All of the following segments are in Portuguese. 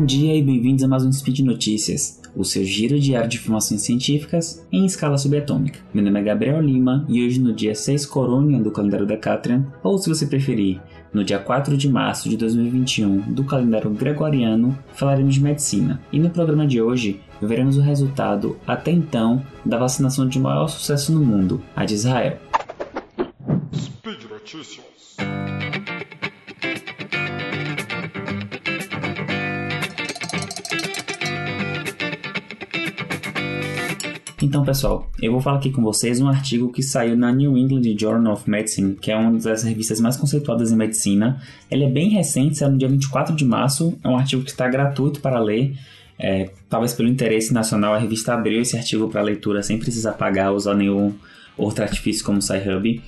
Bom dia e bem-vindos a mais um Speed Notícias, o seu giro diário de informações científicas em escala subatômica. Meu nome é Gabriel Lima e hoje no dia 6 Corônia do calendário Decatrian, ou se você preferir, no dia 4 de março de 2021 do calendário gregoriano, falaremos de medicina. E no programa de hoje, veremos o resultado, até então, da vacinação de maior sucesso no mundo, a de Israel. Speed Notícias. Então, pessoal, eu vou falar aqui com vocês um artigo que saiu na New England Journal of Medicine, que é uma das revistas mais conceituadas em medicina. Ele é bem recente, saiu no dia 24 de março. É um artigo que está gratuito para ler. É, talvez pelo interesse nacional, a revista abriu esse artigo para leitura sem precisar pagar, usar nenhum outro artifício como o SciHub.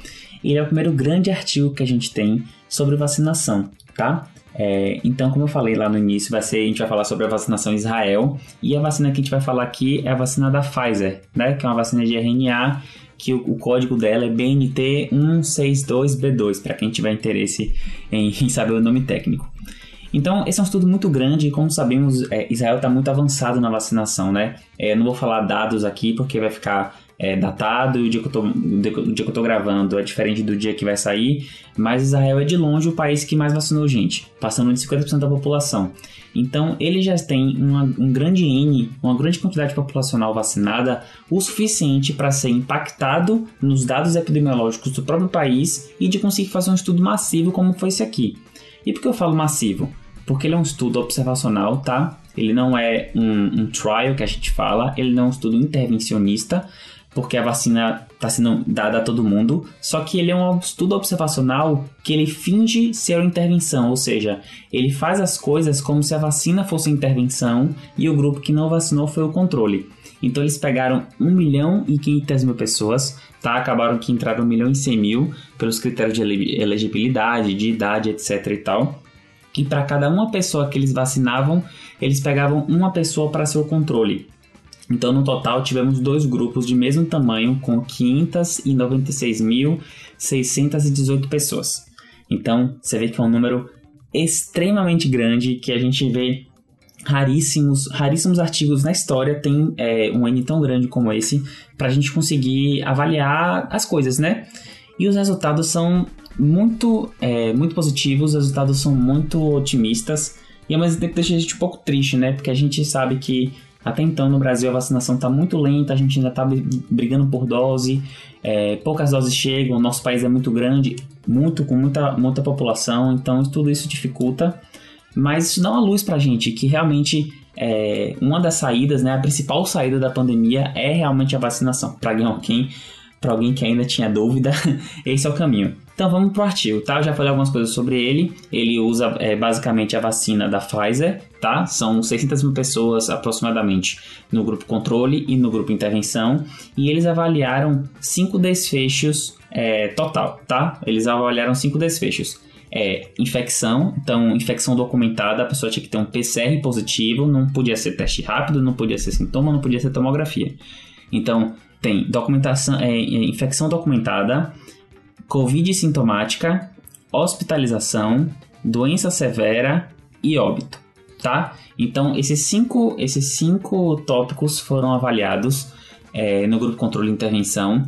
E ele é o primeiro grande artigo que a gente tem sobre vacinação, tá? É, então, como eu falei lá no início, vai ser, a gente vai falar sobre a vacinação em Israel e a vacina que a gente vai falar aqui é a vacina da Pfizer, né? Que é uma vacina de RNA que o, o código dela é BNT162B2 para quem tiver interesse em, em, saber o nome técnico. Então, esse é um estudo muito grande e, como sabemos, é, Israel está muito avançado na vacinação, né? É, não vou falar dados aqui porque vai ficar é, datado e o dia, que eu tô, o dia que eu tô gravando é diferente do dia que vai sair, mas Israel é de longe o país que mais vacinou gente, passando de 50% da população. Então ele já tem uma, um grande N, uma grande quantidade populacional vacinada, o suficiente para ser impactado nos dados epidemiológicos do próprio país e de conseguir fazer um estudo massivo como foi esse aqui. E por que eu falo massivo? Porque ele é um estudo observacional, tá? Ele não é um, um trial que a gente fala, ele não é um estudo intervencionista, porque a vacina está sendo dada a todo mundo, só que ele é um estudo observacional que ele finge ser uma intervenção, ou seja, ele faz as coisas como se a vacina fosse intervenção e o grupo que não vacinou foi o controle. Então eles pegaram 1 milhão e 500 mil pessoas, tá? Acabaram que entraram 1 milhão e 100 mil pelos critérios de elegibilidade, de idade, etc e tal. E para cada uma pessoa que eles vacinavam, eles pegavam uma pessoa para ser o controle. Então, no total, tivemos dois grupos de mesmo tamanho, com 596.618 pessoas. Então, você vê que é um número extremamente grande que a gente vê raríssimos, raríssimos artigos na história tem é, um N tão grande como esse para a gente conseguir avaliar as coisas, né? E os resultados são muito, é, muito positivos, os resultados são muito otimistas e ao mesmo tempo deixa a gente um pouco triste, né? Porque a gente sabe que até então, no Brasil, a vacinação está muito lenta, a gente ainda está brigando por dose, é, poucas doses chegam, nosso país é muito grande, muito com muita, muita população, então tudo isso dificulta. Mas isso dá uma luz para a gente que realmente é, uma das saídas, né, a principal saída da pandemia é realmente a vacinação. Para alguém, alguém que ainda tinha dúvida, esse é o caminho. Então vamos pro artigo, tá? Eu já falei algumas coisas sobre ele. Ele usa é, basicamente a vacina da Pfizer, tá? São 600 mil pessoas aproximadamente no grupo controle e no grupo intervenção. E eles avaliaram cinco desfechos é, total, tá? Eles avaliaram cinco desfechos. É, infecção, então infecção documentada, a pessoa tinha que ter um PCR positivo, não podia ser teste rápido, não podia ser sintoma, não podia ser tomografia. Então tem documentação, é, é infecção documentada, Covid sintomática, hospitalização, doença severa e óbito, tá? Então, esses cinco, esses cinco tópicos foram avaliados é, no grupo controle e intervenção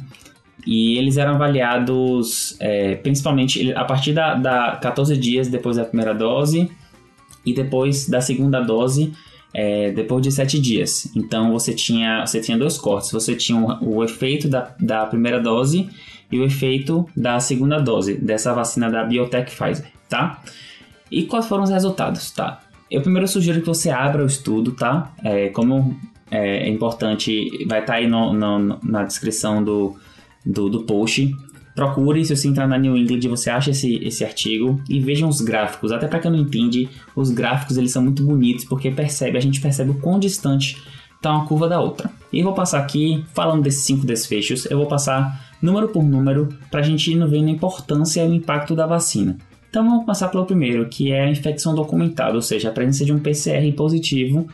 e eles eram avaliados é, principalmente a partir da, da 14 dias depois da primeira dose e depois da segunda dose é, depois de 7 dias. Então você tinha, você tinha dois cortes. Você tinha o, o efeito da, da primeira dose e o efeito da segunda dose dessa vacina da Biotech Pfizer, tá? E quais foram os resultados, tá? Eu primeiro sugiro que você abra o estudo, tá? É, como é, é importante, vai estar tá aí no, no, na descrição do, do, do post. Procure, se você entrar na New England, você acha esse, esse artigo e vejam os gráficos. Até para quem não entende, os gráficos eles são muito bonitos porque percebe, a gente percebe o quão distante está uma curva da outra. E vou passar aqui, falando desses cinco desfechos, eu vou passar número por número, para a gente ir vendo a importância e o impacto da vacina. Então vamos passar pelo primeiro, que é a infecção documentada, ou seja, a presença de um PCR positivo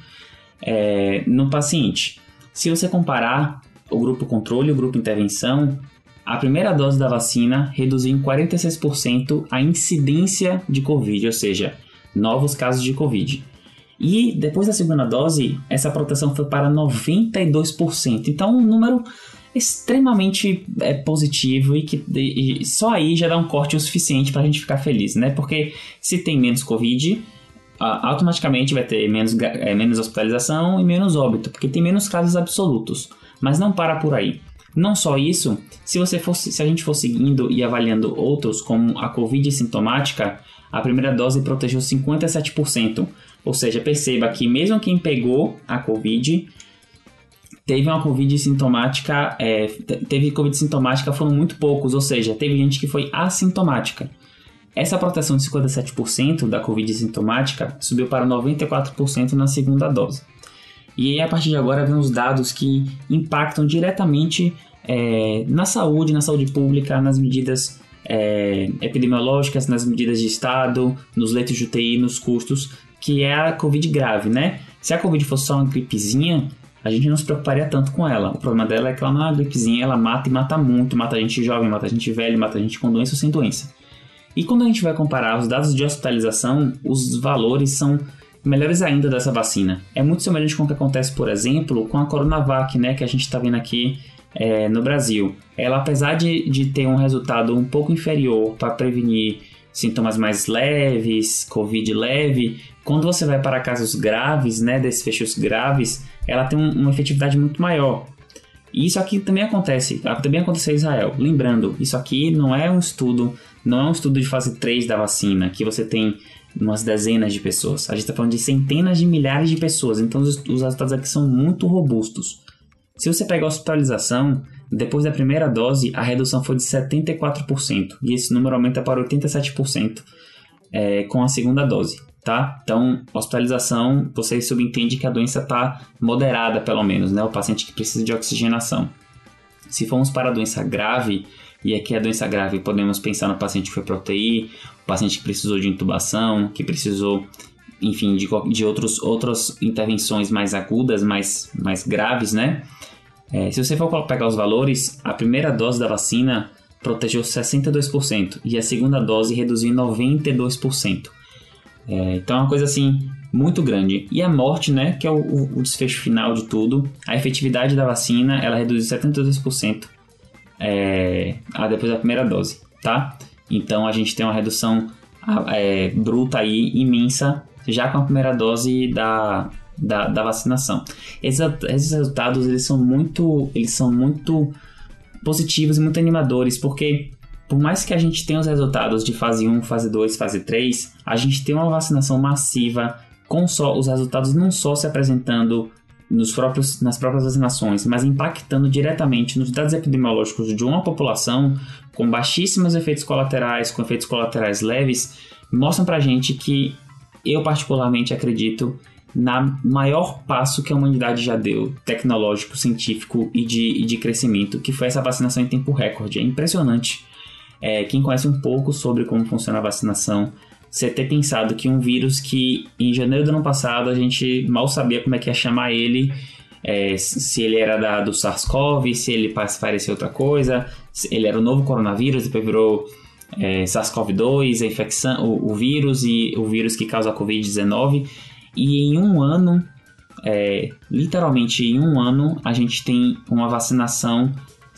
é, no paciente. Se você comparar o grupo controle e o grupo intervenção, a primeira dose da vacina reduziu em 46% a incidência de Covid, ou seja, novos casos de Covid. E depois da segunda dose, essa proteção foi para 92%. Então, um número extremamente é, positivo e que e só aí já dá um corte o suficiente para a gente ficar feliz, né? Porque se tem menos Covid, automaticamente vai ter menos, é, menos hospitalização e menos óbito, porque tem menos casos absolutos. Mas não para por aí. Não só isso, se você fosse, se a gente for seguindo e avaliando outros, como a Covid sintomática, a primeira dose protegeu 57%. Ou seja, perceba que mesmo quem pegou a Covid teve uma Covid sintomática, é, teve Covid sintomática foram muito poucos, ou seja, teve gente que foi assintomática. Essa proteção de 57% da Covid sintomática subiu para 94% na segunda dose. E aí, a partir de agora, vem os dados que impactam diretamente é, na saúde, na saúde pública, nas medidas é, epidemiológicas, nas medidas de Estado, nos leitos de UTI, nos custos, que é a Covid grave, né? Se a Covid fosse só uma gripezinha, a gente não se preocuparia tanto com ela. O problema dela é que ela não é uma gripezinha, ela mata e mata muito, mata a gente jovem, mata a gente velho, mata a gente com doença ou sem doença. E quando a gente vai comparar os dados de hospitalização, os valores são melhores ainda dessa vacina. É muito semelhante com o que acontece, por exemplo, com a Coronavac, né, que a gente está vendo aqui é, no Brasil. Ela, apesar de, de ter um resultado um pouco inferior para prevenir sintomas mais leves, Covid leve, quando você vai para casos graves, né, desfechos graves, ela tem um, uma efetividade muito maior. E isso aqui também acontece, também aconteceu em Israel. Lembrando, isso aqui não é um estudo, não é um estudo de fase 3 da vacina, que você tem umas dezenas de pessoas. A gente está falando de centenas de milhares de pessoas, então os, os resultados aqui são muito robustos. Se você pegar a hospitalização, depois da primeira dose, a redução foi de 74%, e esse número aumenta para 87% é, com a segunda dose, tá? Então, hospitalização, você subentende que a doença está moderada, pelo menos, né? O paciente que precisa de oxigenação. Se formos para a doença grave, e aqui a doença grave podemos pensar no paciente que foi para UTI, o paciente que precisou de intubação, que precisou, enfim, de, de outros, outras intervenções mais agudas, mais, mais graves, né? É, se você for pegar os valores, a primeira dose da vacina protegeu 62% e a segunda dose reduziu 92%. É, então é uma coisa assim muito grande. E a morte, né, que é o, o desfecho final de tudo, a efetividade da vacina ela reduziu 72% é, depois da primeira dose, tá? Então a gente tem uma redução é, bruta aí imensa já com a primeira dose da, da, da vacinação. Esses, esses, resultados eles são muito eles são muito positivos e muito animadores porque por mais que a gente tenha os resultados de fase 1, fase 2, fase 3, a gente tem uma vacinação massiva com só os resultados não só se apresentando nos próprios, nas próprias vacinações, mas impactando diretamente nos dados epidemiológicos de uma população com baixíssimos efeitos colaterais, com efeitos colaterais leves, mostram pra gente que eu particularmente acredito na maior passo que a humanidade já deu, tecnológico, científico e de, de crescimento, que foi essa vacinação em tempo recorde. É impressionante. É, quem conhece um pouco sobre como funciona a vacinação você ter pensado que um vírus que em janeiro do ano passado a gente mal sabia como é que ia chamar ele, é, se ele era da, do SARS-CoV, se ele parecia outra coisa, se ele era o novo coronavírus, depois virou é, SARS-CoV-2, a infecção, o, o, vírus e o vírus que causa a Covid-19. E em um ano, é, literalmente em um ano, a gente tem uma vacinação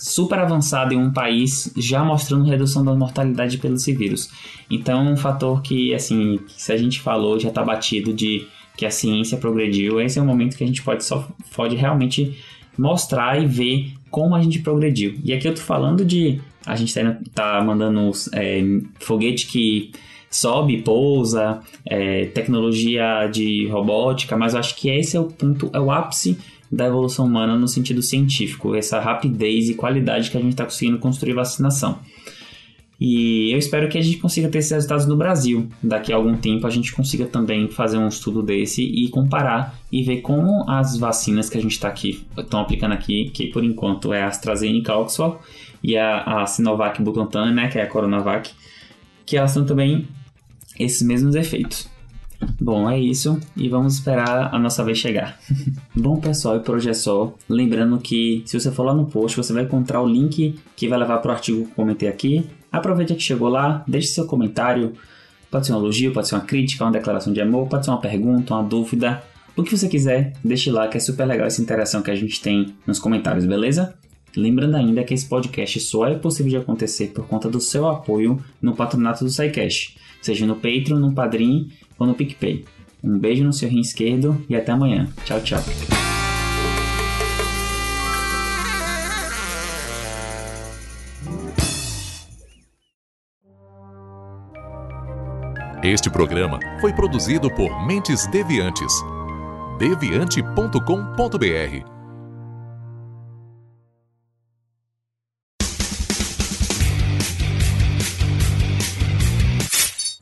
super avançada em um país, já mostrando redução da mortalidade pelos vírus. Então, um fator que, assim, se a gente falou, já está batido de que a ciência progrediu, esse é o momento que a gente pode, só, pode realmente mostrar e ver como a gente progrediu. E aqui eu tô falando de. A gente tá, tá mandando é, foguete que sobe, pousa, é, tecnologia de robótica, mas eu acho que esse é o ponto, é o ápice da evolução humana no sentido científico, essa rapidez e qualidade que a gente está conseguindo construir vacinação. E eu espero que a gente consiga ter esses resultados no Brasil. Daqui a algum tempo a gente consiga também fazer um estudo desse e comparar e ver como as vacinas que a gente está aqui estão aplicando aqui, que por enquanto é a AstraZeneca Oxford e a, a Sinovac Butantan, né, que é a Coronavac, que elas têm também esses mesmos efeitos. Bom, é isso e vamos esperar a nossa vez chegar. Bom, pessoal, e por hoje é só. Lembrando que se você for lá no post, você vai encontrar o link que vai levar para o artigo que comentei aqui. Aproveite que chegou lá, deixe seu comentário, Pode ser um elogio, pode ser uma crítica, uma declaração de amor, pode ser uma pergunta, uma dúvida. O que você quiser, deixe lá que é super legal essa interação que a gente tem nos comentários, beleza? Lembrando ainda que esse podcast só é possível de acontecer por conta do seu apoio no patronato do SciCash, seja no Patreon, no Padrim ou no PicPay. Um beijo no seu rim esquerdo e até amanhã. Tchau, tchau. Este programa foi produzido por Mentes Deviantes. deviante.com.br